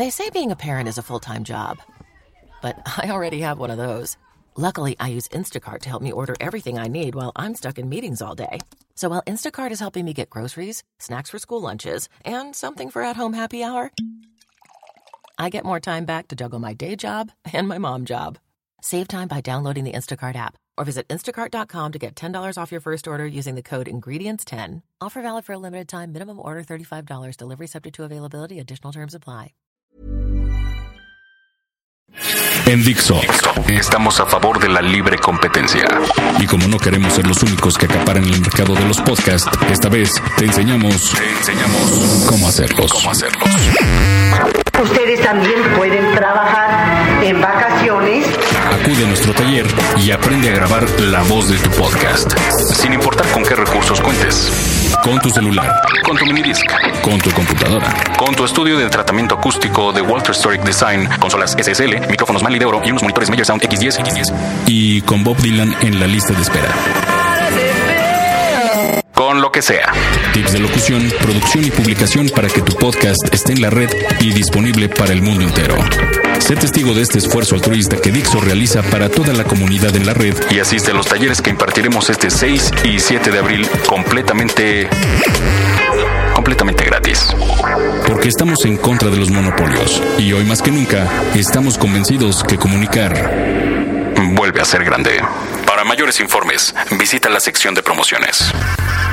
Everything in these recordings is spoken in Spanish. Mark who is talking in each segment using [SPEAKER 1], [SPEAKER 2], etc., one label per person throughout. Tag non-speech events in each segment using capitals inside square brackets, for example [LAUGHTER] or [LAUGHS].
[SPEAKER 1] They say being a parent is a full time job, but [LAUGHS] I already have one of those. Luckily, I use Instacart to help me order everything I need while I'm stuck in meetings all day. So while Instacart is helping me get groceries, snacks for school lunches, and something for at home happy hour, I get more time back to juggle my day job [LAUGHS] and my mom job. Save time by downloading the Instacart app or visit instacart.com to get $10 off your first order using the code INGREDIENTS10. Offer valid for a limited time, minimum order $35, delivery subject to availability, additional terms apply.
[SPEAKER 2] En Dixo estamos a favor de la libre competencia. Y como no queremos ser los únicos que acaparan el mercado de los podcasts, esta vez te enseñamos, te enseñamos cómo hacerlos. Cómo hacerlos.
[SPEAKER 3] Ustedes también pueden trabajar.
[SPEAKER 2] A nuestro taller y aprende a grabar la voz de tu podcast, sin importar con qué recursos cuentes. Con tu celular, con tu minidisc, con tu computadora, con tu estudio de tratamiento acústico de Walter Historic Design, consolas SSL, micrófonos Manley de oro y unos monitores Major Sound X10, X10. Y con Bob Dylan en la lista de espera. Con lo que sea. Tips de locución, producción y publicación para que tu podcast esté en la red y disponible para el mundo entero. Sé testigo de este esfuerzo altruista que Dixo realiza para toda la comunidad en la red y asiste a los talleres que impartiremos este 6 y 7 de abril completamente completamente gratis. Porque estamos en contra de los monopolios y hoy más que nunca estamos convencidos que comunicar vuelve a ser grande. Para mayores informes, visita la sección de promociones.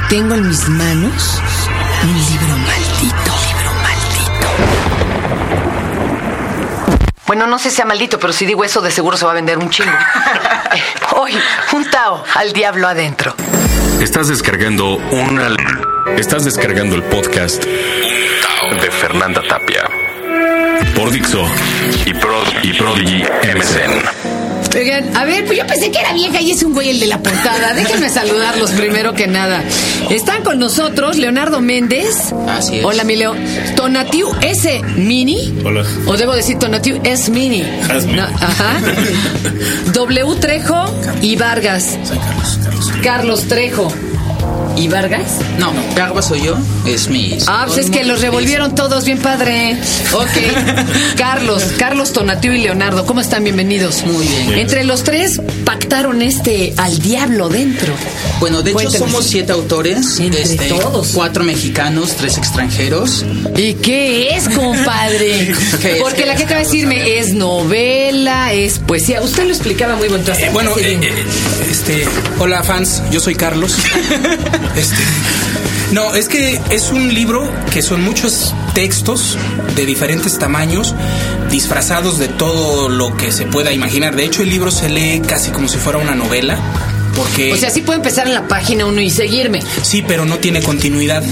[SPEAKER 4] Tengo en mis manos un libro Bueno, no sé si sea maldito, pero si digo eso, de seguro se va a vender un chingo. Eh, [LAUGHS] Hoy, un Tao al diablo adentro.
[SPEAKER 2] Estás descargando una. Estás descargando el podcast de Fernanda Tapia por Dixo y Prodigy MSN.
[SPEAKER 4] Oigan, a ver, pues yo pensé que era vieja y es un güey el de la portada. Déjenme saludarlos primero que nada. Están con nosotros Leonardo Méndez.
[SPEAKER 5] Así es.
[SPEAKER 4] Hola, mi Leo. Tonatiu S. Mini.
[SPEAKER 6] Hola.
[SPEAKER 4] O debo decir Tonatiu S. Mini. No, ajá. [LAUGHS] W. Trejo y Vargas. Carlos Trejo. ¿Y Vargas?
[SPEAKER 5] No, Garba soy yo, es mi.
[SPEAKER 4] Ah, pues es que los revolvieron todos, bien padre. Ok. [LAUGHS] Carlos, Carlos Tonatiu y Leonardo, ¿cómo están? Bienvenidos.
[SPEAKER 5] Muy bien.
[SPEAKER 4] Entre los tres pactaron este al diablo dentro.
[SPEAKER 5] Bueno, de hecho somos siete autores,
[SPEAKER 4] Entre
[SPEAKER 5] este,
[SPEAKER 4] todos.
[SPEAKER 5] cuatro mexicanos, tres extranjeros.
[SPEAKER 4] ¿Y qué es, compadre? [LAUGHS]
[SPEAKER 5] ¿Qué es?
[SPEAKER 4] Porque la gente va a decirme, es novela, es poesía. Usted lo explicaba muy bonito.
[SPEAKER 7] Eh, bueno, eh, eh, este, hola fans, yo soy Carlos. [LAUGHS] este, no, es que es un libro que son muchos textos de diferentes tamaños, disfrazados de todo lo que se pueda imaginar. De hecho, el libro se lee casi como si fuera una novela, porque
[SPEAKER 4] o sea, sí puede empezar en la página uno y seguirme.
[SPEAKER 7] sí, pero no tiene continuidad.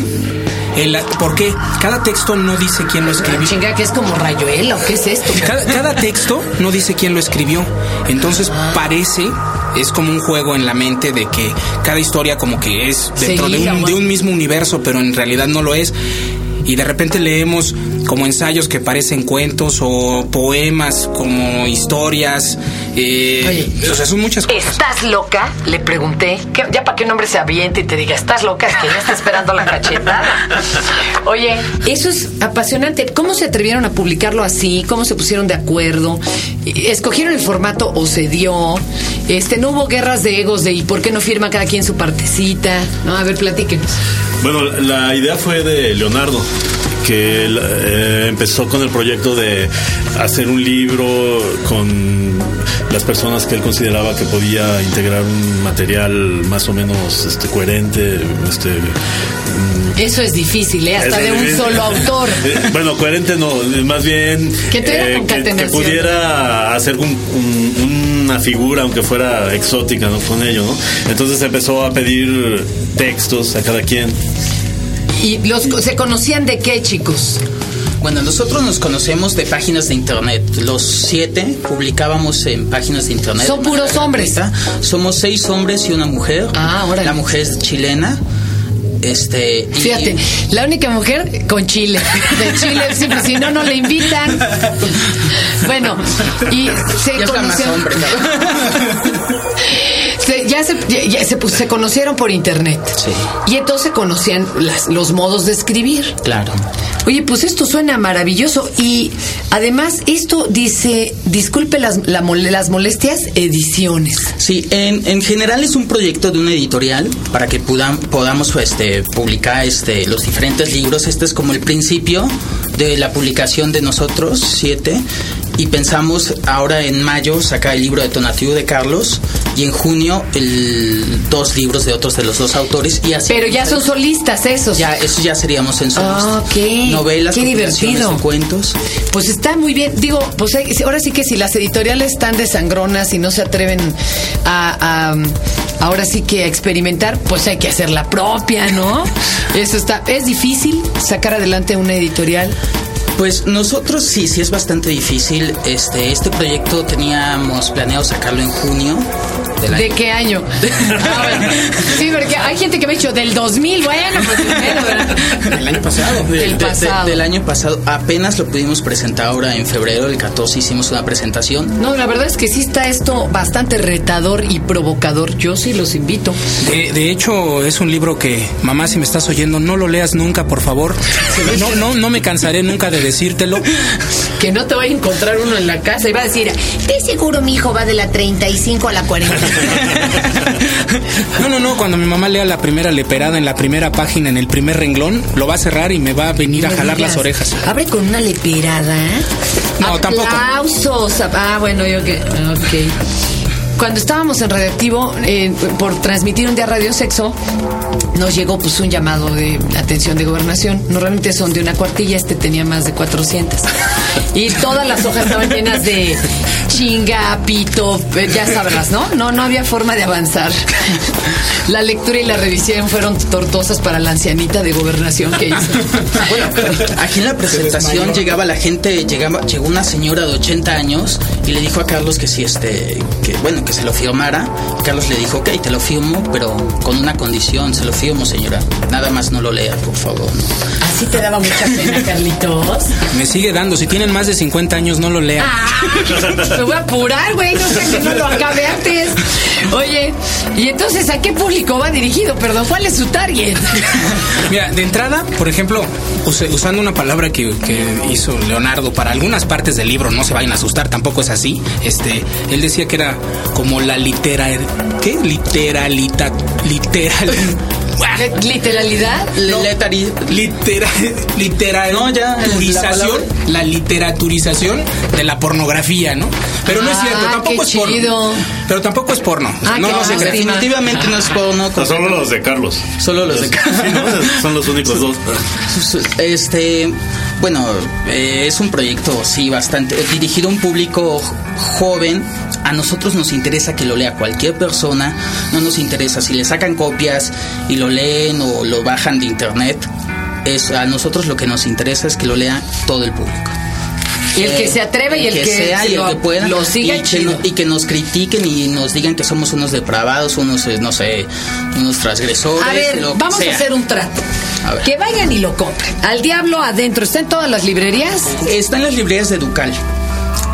[SPEAKER 7] El- ¿Por qué? Cada texto no dice quién lo escribió.
[SPEAKER 4] Chinga, que es como rayuela o qué es esto?
[SPEAKER 7] Cada, cada texto no dice quién lo escribió. Entonces parece, es como un juego en la mente de que cada historia como que es dentro de un, de un mismo universo, pero en realidad no lo es. Y de repente leemos como ensayos que parecen cuentos o poemas como historias. eh, o sea, son muchas cosas.
[SPEAKER 4] ¿Estás loca? Le pregunté. ¿Qué- ya para que un hombre se aviente y te diga, ¿estás loca? Es que ya está esperando la cachetada. Oye, eso es apasionante. ¿Cómo se atrevieron a publicarlo así? ¿Cómo se pusieron de acuerdo? ¿Escogieron el formato o se dio? Este, ¿No hubo guerras de egos de ¿y por qué no firma cada quien su partecita? No, a ver, platíquenos.
[SPEAKER 6] Bueno, la idea fue de Leonardo, que él, eh, empezó con el proyecto de hacer un libro con las personas que él consideraba que podía integrar un material más o menos este, coherente, este, mm,
[SPEAKER 4] Eso es difícil, ¿eh? Hasta
[SPEAKER 6] Es-
[SPEAKER 4] de un
[SPEAKER 6] es-
[SPEAKER 4] solo autor. [LAUGHS]
[SPEAKER 6] Eh, Bueno, coherente no, más bien
[SPEAKER 4] Que tuviera
[SPEAKER 6] que, que
[SPEAKER 4] concatenación.
[SPEAKER 6] pudiera hacer un- un- una figura, aunque fuera exótica, ¿no? Con ello, ¿no? Entonces empezó a pedir textos a cada quien.
[SPEAKER 4] ¿Y los, se conocían de qué, chicos?
[SPEAKER 5] Bueno, nosotros nos conocemos de páginas de internet. Los siete publicábamos en páginas de internet.
[SPEAKER 4] Son
[SPEAKER 5] de
[SPEAKER 4] puros hombres.
[SPEAKER 5] Somos seis hombres y una mujer.
[SPEAKER 4] Ah, órale.
[SPEAKER 5] La mujer es chilena. Este. y-
[SPEAKER 4] Fíjate, la única mujer con chile. De Chile, sí, pues, si no, no le invitan. Bueno, y se
[SPEAKER 5] más hombre, cabrón. [LAUGHS]
[SPEAKER 4] Se- ya se, ya- ya se, pues, se conocieron por internet.
[SPEAKER 5] Sí.
[SPEAKER 4] Y entonces conocían las- los modos de escribir.
[SPEAKER 5] Claro.
[SPEAKER 4] Oye, pues esto suena maravilloso. Y Además, esto dice, disculpe las, la las molestias, ediciones.
[SPEAKER 5] Sí, en, en general es un proyecto de una editorial para que pudan- podamos este, publicar este, los diferentes libros. Este es como el principio de la publicación de nosotros, siete. Y pensamos ahora en mayo sacar el libro de Tonatiuh de Carlos y en junio el, dos libros de otros de los dos autores. Y así
[SPEAKER 4] Pero ya son solistas esos.
[SPEAKER 5] ya, eso ya seríamos en
[SPEAKER 4] Ah, ok.
[SPEAKER 5] Novelas,
[SPEAKER 4] Qué divertido.
[SPEAKER 5] cuentos.
[SPEAKER 4] Pues está muy bien. Digo, pues hay- ahora sí que si las editoriales están de sangronas y no se atreven a, a- ahora sí que a experimentar, pues hay que hacer la propia, ¿no? [LAUGHS] Eso está. Es difícil sacar adelante una editorial.
[SPEAKER 5] Pues nosotros sí, sí es bastante difícil. Este, este proyecto teníamos planeado sacarlo en junio del año.
[SPEAKER 4] ¿De qué año? [LAUGHS] Ah, bueno. Sí, porque hay gente que me ha dicho del 2000, bueno, pues primero, ¿verdad?
[SPEAKER 7] El año pasado.
[SPEAKER 5] De-
[SPEAKER 4] del
[SPEAKER 5] de- de-
[SPEAKER 4] pasado.
[SPEAKER 5] del año pasado. Apenas lo pudimos presentar ahora en febrero, el 14 hicimos una presentación.
[SPEAKER 4] No, la verdad es que sí está esto bastante retador y provocador. Yo sí los invito.
[SPEAKER 7] De, de hecho, es un libro que, mamá, si me estás oyendo, no lo leas nunca, por favor. No, no, no me cansaré nunca de decírtelo. [LAUGHS]
[SPEAKER 4] Que no te vaya a encontrar uno en la casa y va a decir,
[SPEAKER 8] De seguro mi hijo va de la 35 a la 40. [LAUGHS]
[SPEAKER 7] No, no, no, cuando mi mamá lea la primera leperada en la primera página, en el primer renglón, lo va a cerrar y me va a venir a
[SPEAKER 4] No
[SPEAKER 7] jalar
[SPEAKER 4] digas.
[SPEAKER 7] las orejas.
[SPEAKER 8] Abre con una leperada.
[SPEAKER 7] No, tampoco.
[SPEAKER 4] Aplausos. Ah, bueno, yo que. Ok. Cuando estábamos en Radioactivo, eh, por transmitir un día Radio Sexo, nos llegó pues un llamado de atención de gobernación. Normalmente son de una cuartilla, este tenía más de 400. Y todas las hojas estaban llenas de chinga, pito, eh, ya sabrás, ¿no? No, no había forma de avanzar. La lectura y la revisión fueron tortosas para la ancianita de gobernación que hizo.
[SPEAKER 5] Bueno, aquí en la presentación llegaba la gente, llegaba, llegó una señora de 80 años y le dijo a Carlos que si este, que bueno, que se lo firmara. Carlos le dijo, ok, te lo firmo, pero con una condición, se lo firmo, señora. Nada más no lo lea, por favor.
[SPEAKER 4] Así te daba mucha pena, Carlitos.
[SPEAKER 7] Me sigue dando. Si tienen más de 50 años, no lo lean.
[SPEAKER 4] Me voy a apurar, güey, no sé que no lo acabe antes. Oye, y entonces, ¿a qué público va dirigido? Perdón, ¿cuál es su target?
[SPEAKER 7] Mira, de entrada, por ejemplo, usando una palabra que, que hizo Leonardo para algunas partes del libro, no se vayan a asustar, tampoco es así. Este, él decía que era como la litera, ¿qué? Literalita, literal,
[SPEAKER 4] ¿Literalidad?
[SPEAKER 5] Le- letari-
[SPEAKER 7] litera,
[SPEAKER 5] No, ya, la
[SPEAKER 7] la, literaturización de la pornografía, ¿no? Pero no es
[SPEAKER 4] Ah,
[SPEAKER 7] cierto, tampoco
[SPEAKER 4] qué
[SPEAKER 7] es porno.
[SPEAKER 4] chido.
[SPEAKER 7] Pero tampoco es porno.
[SPEAKER 4] Ah,
[SPEAKER 7] no,
[SPEAKER 4] qué
[SPEAKER 7] no se
[SPEAKER 4] lástima.
[SPEAKER 7] cree.
[SPEAKER 5] Definitivamente no es porno.
[SPEAKER 6] Solo los de Carlos.
[SPEAKER 5] Solo los de
[SPEAKER 6] Sí, ¿no? Son los únicos dos. [LAUGHS]
[SPEAKER 5] Este, bueno, eh, es un proyecto, sí, bastante eh, dirigido a un público joven. A nosotros nos interesa que lo lea cualquier persona. No nos interesa si le sacan copias y lo leen o lo bajan de internet. Es, a nosotros lo que nos interesa es que lo lea todo el público.
[SPEAKER 4] Y el que se atreve y el que
[SPEAKER 5] sea
[SPEAKER 4] se
[SPEAKER 5] y el
[SPEAKER 4] lo-
[SPEAKER 5] que pueda
[SPEAKER 4] lo siga,
[SPEAKER 5] y que,
[SPEAKER 4] chido.
[SPEAKER 5] no- y que nos critiquen y nos digan que somos unos depravados unos eh, no sé unos transgresores
[SPEAKER 4] A ver,
[SPEAKER 5] lo que
[SPEAKER 4] vamos a
[SPEAKER 5] sea.
[SPEAKER 4] hacer un trato.
[SPEAKER 5] A.
[SPEAKER 4] Que vayan y lo compren. Al diablo adentro. ¿Está en todas las librerías?
[SPEAKER 5] Está en las librerías de Ducal.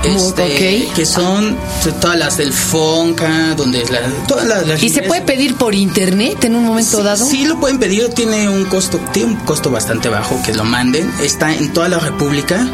[SPEAKER 5] Este,
[SPEAKER 4] ok.
[SPEAKER 5] Que son todas las del Fonca, donde la- todas las, las
[SPEAKER 4] ¿Y se puede pedir por internet en un momento
[SPEAKER 5] Sí,
[SPEAKER 4] dado?
[SPEAKER 5] Sí, lo pueden pedir, tiene un costo, tiene un costo bastante bajo que lo manden. Está en toda la República.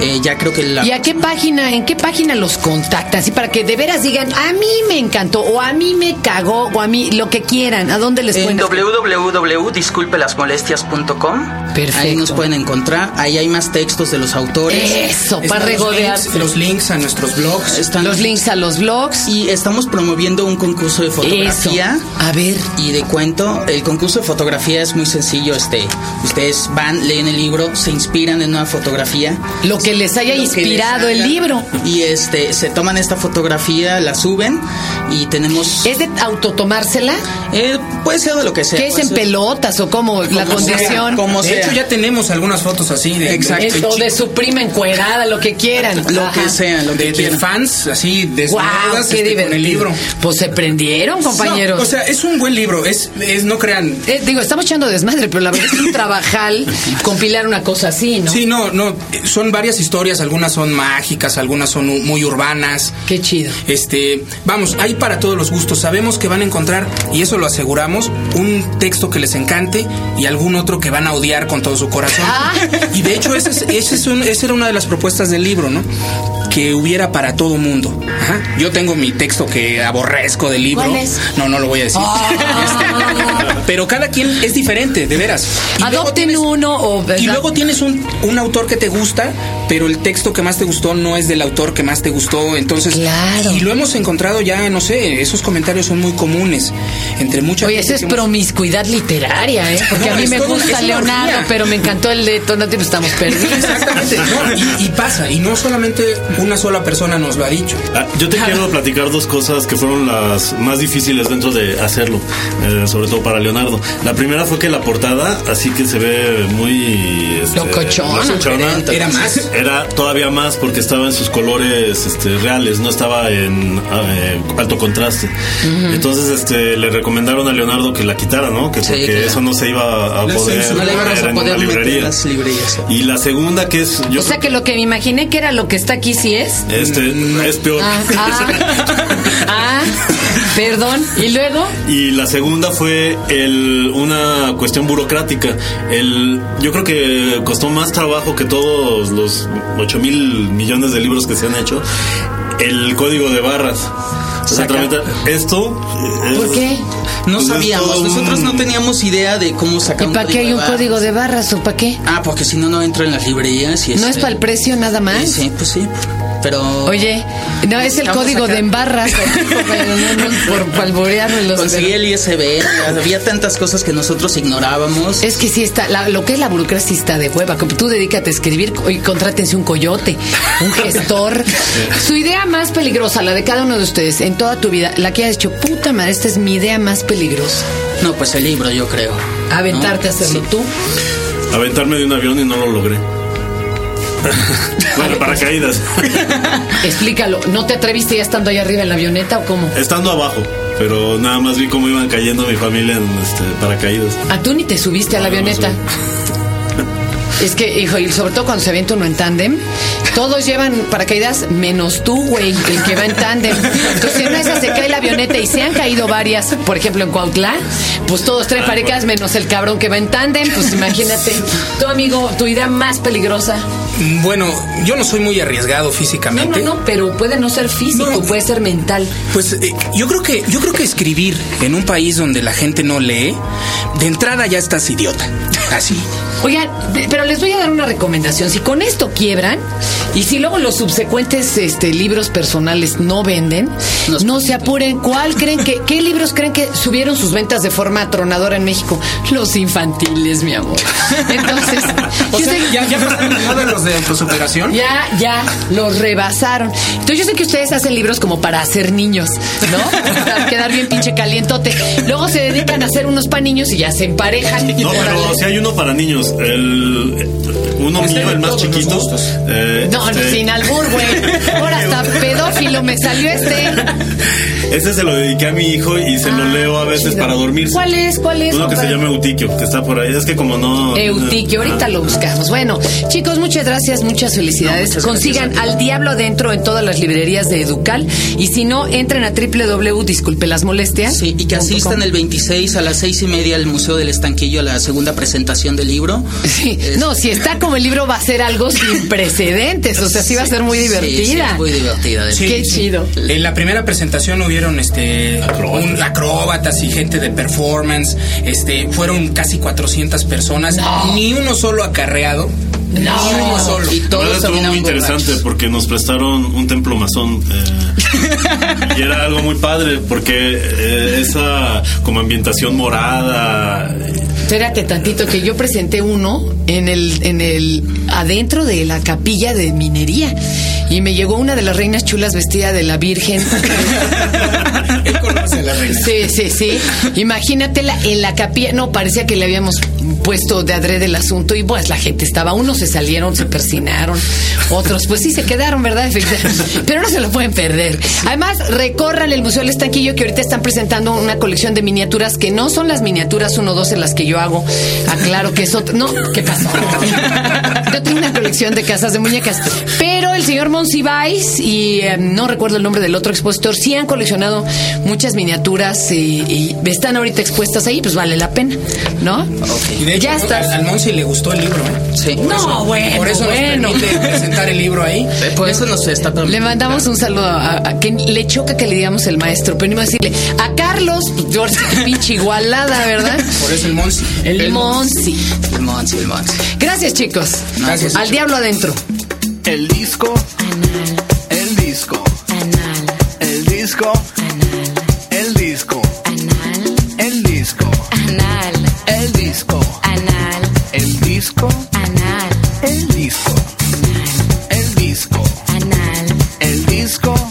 [SPEAKER 5] Eh, ya creo que la
[SPEAKER 4] ¿Y a qué página, en qué página los contactan? Así para que de veras digan, a mí me encantó, o a mí me cagó, o a mí lo que quieran. ¿A dónde les
[SPEAKER 5] en
[SPEAKER 4] pueden
[SPEAKER 5] www.disculpelasmolestias.com.
[SPEAKER 4] Perfecto.
[SPEAKER 5] Ahí nos pueden encontrar. Ahí hay más textos de los autores.
[SPEAKER 4] Eso,
[SPEAKER 7] Están
[SPEAKER 4] para
[SPEAKER 7] los
[SPEAKER 4] regodear.
[SPEAKER 7] links- Los links a nuestros blogs.
[SPEAKER 5] Están
[SPEAKER 4] Los links a los blogs.
[SPEAKER 5] Y estamos promoviendo un concurso de fotografía.
[SPEAKER 4] Eso. A ver.
[SPEAKER 5] y de cuento. El concurso de fotografía es muy sencillo. Este, ustedes van, leen el libro, se inspiran en una fotografía.
[SPEAKER 4] Lo que les haya
[SPEAKER 5] Lo que les
[SPEAKER 4] inspirado el libro.
[SPEAKER 5] Y este, se toman esta fotografía, la suben y tenemos.
[SPEAKER 4] ¿Es de autotomársela?
[SPEAKER 5] Eh, puede ser de lo que sea.
[SPEAKER 4] ¿Qué es en
[SPEAKER 5] ser-
[SPEAKER 4] pelotas o cómo? La condición.
[SPEAKER 5] como
[SPEAKER 7] de
[SPEAKER 5] sea.
[SPEAKER 7] hecho, ya tenemos algunas fotos así de,
[SPEAKER 5] Exacto.
[SPEAKER 7] de,
[SPEAKER 4] o de su prima encuerada, lo que quieran.
[SPEAKER 5] Lo
[SPEAKER 4] Ajá.
[SPEAKER 5] que sea, lo
[SPEAKER 7] de-
[SPEAKER 5] que
[SPEAKER 7] de fans así
[SPEAKER 4] Wow,
[SPEAKER 7] desnudas
[SPEAKER 4] qué
[SPEAKER 7] este,
[SPEAKER 4] divertido.
[SPEAKER 7] con el libro.
[SPEAKER 4] Pues se prendieron, compañeros.
[SPEAKER 7] No, o sea, es un buen libro. Es, es no crean.
[SPEAKER 4] Eh, digo, estamos echando desmadre, pero la verdad es un trabajal [LAUGHS] compilar una cosa así, ¿no?
[SPEAKER 7] Sí, no, no. Son varias varias historias, algunas son mágicas, algunas son muy urbanas.
[SPEAKER 4] Qué chido.
[SPEAKER 7] Este, vamos, hay para todos los gustos. Sabemos que van a encontrar, y eso lo aseguramos, un texto que les encante y algún otro que van a odiar con todo su corazón.
[SPEAKER 4] Ah.
[SPEAKER 7] Y de hecho, ese es- ese es un- esa era una de las propuestas del libro, ¿no? Que hubiera para todo mundo. Ajá. Yo tengo mi texto que aborrezco del libro.
[SPEAKER 8] ¿Cuál es?
[SPEAKER 7] No, no lo voy a decir. Este, [LAUGHS] pero cada quien es diferente, de veras. Y luego
[SPEAKER 4] Adopten
[SPEAKER 7] tienes-
[SPEAKER 4] uno o...
[SPEAKER 7] y luego tienes un, un autor que te gusta, pero el texto que más te gustó no es del autor que más te gustó. Entonces,
[SPEAKER 4] Claro.
[SPEAKER 7] y lo hemos encontrado ya, no sé, esos comentarios son muy comunes entre muchas
[SPEAKER 4] Oye, eso es promiscuidad literaria, ¿eh? Porque
[SPEAKER 7] No,
[SPEAKER 4] a mí me
[SPEAKER 7] todo-
[SPEAKER 4] gusta Leonardo,
[SPEAKER 7] orgía.
[SPEAKER 4] pero me encantó el de Tonati, no estamos [LAUGHS] perdidos.
[SPEAKER 7] Exactamente. no, y, y pasa, y no solamente una sola persona nos lo ha dicho.
[SPEAKER 6] Ah, yo te quiero platicar dos cosas que fueron las más difíciles dentro de hacerlo, eh, sobre todo para Leonardo. La primera fue que la portada, así que se ve muy... este,
[SPEAKER 4] Locochona.
[SPEAKER 6] locochona.
[SPEAKER 7] Era más.
[SPEAKER 6] Era todavía más porque estaba en sus colores este, reales, no estaba en eh, alto contraste. Entonces este, le recomendaron a Leonardo que la quitara, ¿no? Que
[SPEAKER 5] Sí,
[SPEAKER 6] porque
[SPEAKER 5] claro.
[SPEAKER 6] eso no se iba a
[SPEAKER 7] La
[SPEAKER 6] poder
[SPEAKER 7] censura,
[SPEAKER 5] No le íbamos
[SPEAKER 6] ver
[SPEAKER 5] a
[SPEAKER 6] en
[SPEAKER 5] poder
[SPEAKER 6] una
[SPEAKER 5] meter
[SPEAKER 6] librería.
[SPEAKER 5] las librerías.
[SPEAKER 6] Y la segunda que es... Yo
[SPEAKER 4] O sea que lo que me imaginé que era lo que está aquí sí es.
[SPEAKER 6] este, es peor.
[SPEAKER 4] Ah, ah, ah, perdón. ¿Y luego?
[SPEAKER 6] Y la segunda fue el, una cuestión burocrática. El, yo creo que costó más trabajo que todos los 8 mil millones de libros que se han hecho. El código de barras. Esto. eh,
[SPEAKER 4] ¿Por
[SPEAKER 6] es-
[SPEAKER 4] qué?
[SPEAKER 5] No
[SPEAKER 6] pues es
[SPEAKER 5] sabíamos,
[SPEAKER 6] un-
[SPEAKER 5] nosotros no teníamos idea de cómo sacar
[SPEAKER 4] ¿Y para qué hay un código de barras o para qué?
[SPEAKER 5] Ah, porque si no, no entra en las librerías. Y
[SPEAKER 4] ¿No es
[SPEAKER 5] este-
[SPEAKER 4] para el precio nada más?
[SPEAKER 5] Sí, pues sí. Pero.
[SPEAKER 4] Oye, no, es el código de embarras. no, no, por palborearme los
[SPEAKER 5] Conseguí el ISB, había tantas cosas que nosotros ignorábamos.
[SPEAKER 4] Es que sí está, la- lo que es la burocracia sí está de hueva. Como tú dedícate a escribir y contrátense un coyote, un [LAUGHS] gestor. Su idea más peligrosa, la de cada uno de ustedes, en toda tu vida, la que has dicho, puta madre, esta es mi idea más peligrosa.
[SPEAKER 5] No, pues el libro, yo creo.
[SPEAKER 4] Aventarte a
[SPEAKER 5] ¿No?
[SPEAKER 4] hacerlo
[SPEAKER 5] Sí.
[SPEAKER 4] tú.
[SPEAKER 6] Aventarme de un avión y no lo logré. [LAUGHS] bueno, paracaídas. [LAUGHS]
[SPEAKER 4] Explícalo, ¿no te atreviste ya estando allá arriba en la avioneta o cómo?
[SPEAKER 6] Estando abajo. Pero nada más vi cómo iban cayendo mi familia en este, paracaídas.
[SPEAKER 4] A tú ni te subiste a la avioneta. Es que, hijo, y sobre todo cuando se avienta uno en tándem, todos llevan paracaídas menos tú, güey, el que va en tándem. Entonces, en esas se cae la avioneta y se han caído varias, por ejemplo, en Cuautla, pues todos traen paracaídas menos el cabrón que va en tándem, pues imagínate. [LAUGHS] Tu amigo, tu idea más peligrosa.
[SPEAKER 7] Mm, Bueno, yo no soy muy arriesgado
[SPEAKER 4] No,
[SPEAKER 7] físicamente.
[SPEAKER 4] no, no, pero puede no ser físico,
[SPEAKER 7] No.
[SPEAKER 4] puede ser mental.
[SPEAKER 7] Pues eh, yo creo que yo creo que escribir en un país donde la gente no lee, de entrada ya estás idiota. [LAUGHS] Así.
[SPEAKER 4] Oigan, pero les voy a dar una recomendación. Si con esto quiebran y si luego los subsecuentes este, libros personales no venden,
[SPEAKER 5] Nos-
[SPEAKER 4] no se apuren. ¿Cuál creen que, qué libros creen que subieron sus ventas de forma atronadora en México? Los infantiles, mi amor. Entonces, [LAUGHS]
[SPEAKER 7] O sea,
[SPEAKER 4] sé-
[SPEAKER 7] ya, ya [LAUGHS] pasaron los de autosuperación.
[SPEAKER 4] ya, ya, los rebasaron. Entonces yo sé que ustedes hacen libros como para hacer niños, ¿no? [LAUGHS] Para quedar bien pinche calientote. Luego se dedican a hacer unos para niños y ya se emparejan.
[SPEAKER 6] No, pero si hay uno para niños. El, uno
[SPEAKER 7] Está
[SPEAKER 6] mío, el más chiquito. eh,
[SPEAKER 4] No,
[SPEAKER 6] este,
[SPEAKER 4] sin albur, güey. Ahora hasta [LAUGHS] pedófilo me salió este.
[SPEAKER 6] Ese se lo dediqué a mi hijo y se lo
[SPEAKER 4] Ah,
[SPEAKER 6] leo a veces
[SPEAKER 4] chido.
[SPEAKER 6] para dormir.
[SPEAKER 4] ¿Cuál es? ¿Cuál es?
[SPEAKER 6] Uno que se llama Eutiquio, que está por ahí. Es que como no.
[SPEAKER 4] Eutiquio, ahorita lo buscamos. Bueno, chicos, muchas gracias, muchas felicidades.
[SPEAKER 5] No, muchas
[SPEAKER 4] Consigan
[SPEAKER 5] gracias
[SPEAKER 4] al diablo adentro en todas las librerías de Educal. Y si no, entren a www, disculpe las molestias.
[SPEAKER 5] Sí, y que asistan el 26 a las seis y media al Museo del Estanquillo a la segunda presentación del libro.
[SPEAKER 4] Sí.
[SPEAKER 5] Es-
[SPEAKER 4] No, si está como el libro va a ser algo sin [LAUGHS] precedentes, o sea, sí va a ser muy
[SPEAKER 5] Sí, sí,
[SPEAKER 4] divertida.
[SPEAKER 5] es muy divertida.
[SPEAKER 7] Sí,
[SPEAKER 4] Qué
[SPEAKER 7] sí.
[SPEAKER 4] chido.
[SPEAKER 7] En la primera presentación hubieron este
[SPEAKER 6] Acróbatas.
[SPEAKER 7] un- acróbatas y gente de performance. Este fueron casi 400 personas, ni uno solo acarreado. Ni uno solo.
[SPEAKER 5] Y todos
[SPEAKER 6] estuvo muy interesante
[SPEAKER 5] borrachos.
[SPEAKER 6] porque nos prestaron un templo masón eh, [LAUGHS] y era algo muy padre porque eh, esa como ambientación morada
[SPEAKER 4] Espérate tantito, que yo presenté uno en el, en el, adentro de la capilla de minería. Y me llegó una de las reinas chulas vestida de la Virgen. [LAUGHS] [LAUGHS]
[SPEAKER 7] Conoce la reina.
[SPEAKER 4] Sí, sí, sí. Imagínatela en la capilla. No, parecía que le habíamos puesto de adrede el asunto. Y pues la gente estaba. Unos se salieron, se persinaron. Otros, pues sí, se quedaron, ¿verdad? [LAUGHS] Pero no se lo pueden perder. Además, recorran el Museo del Estanquillo, que ahorita están presentando una colección de miniaturas que no son las miniaturas 1-2 en las que yo hago. Aclaro que es otra. No, ¿qué pasó? Yo tengo una colección de casas de muñecas, pero el señor Monsiváis y eh, no recuerdo el nombre del otro expositor, sí han coleccionado muchas miniaturas y, y están ahorita expuestas ahí, pues vale la pena, ¿no?
[SPEAKER 7] Y de hecho,
[SPEAKER 4] ya está.
[SPEAKER 7] Al, al Monsi le gustó el libro, ¿eh?
[SPEAKER 5] Sí.
[SPEAKER 7] Por
[SPEAKER 4] No,
[SPEAKER 7] eso-
[SPEAKER 4] bueno,
[SPEAKER 7] Por eso
[SPEAKER 4] bueno.
[SPEAKER 7] nos permite presentar el libro ahí.
[SPEAKER 5] Por eso nos está
[SPEAKER 4] Le mandamos un saludo a, a quien le choca que le digamos el maestro, pero no iba a decirle a Carlos, pues yo sí que pinche igualada, ¿verdad?
[SPEAKER 7] Por eso el Monsi.
[SPEAKER 4] El Monsi.
[SPEAKER 5] El Monsi, el Monsi.
[SPEAKER 4] Gracias, chicos.
[SPEAKER 7] Gracias.
[SPEAKER 4] Al diablo adentro.
[SPEAKER 9] El disco. El disco. El disco. El disco. El disco. El disco. El disco. El disco. El disco. El disco.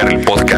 [SPEAKER 2] Descargar el podcast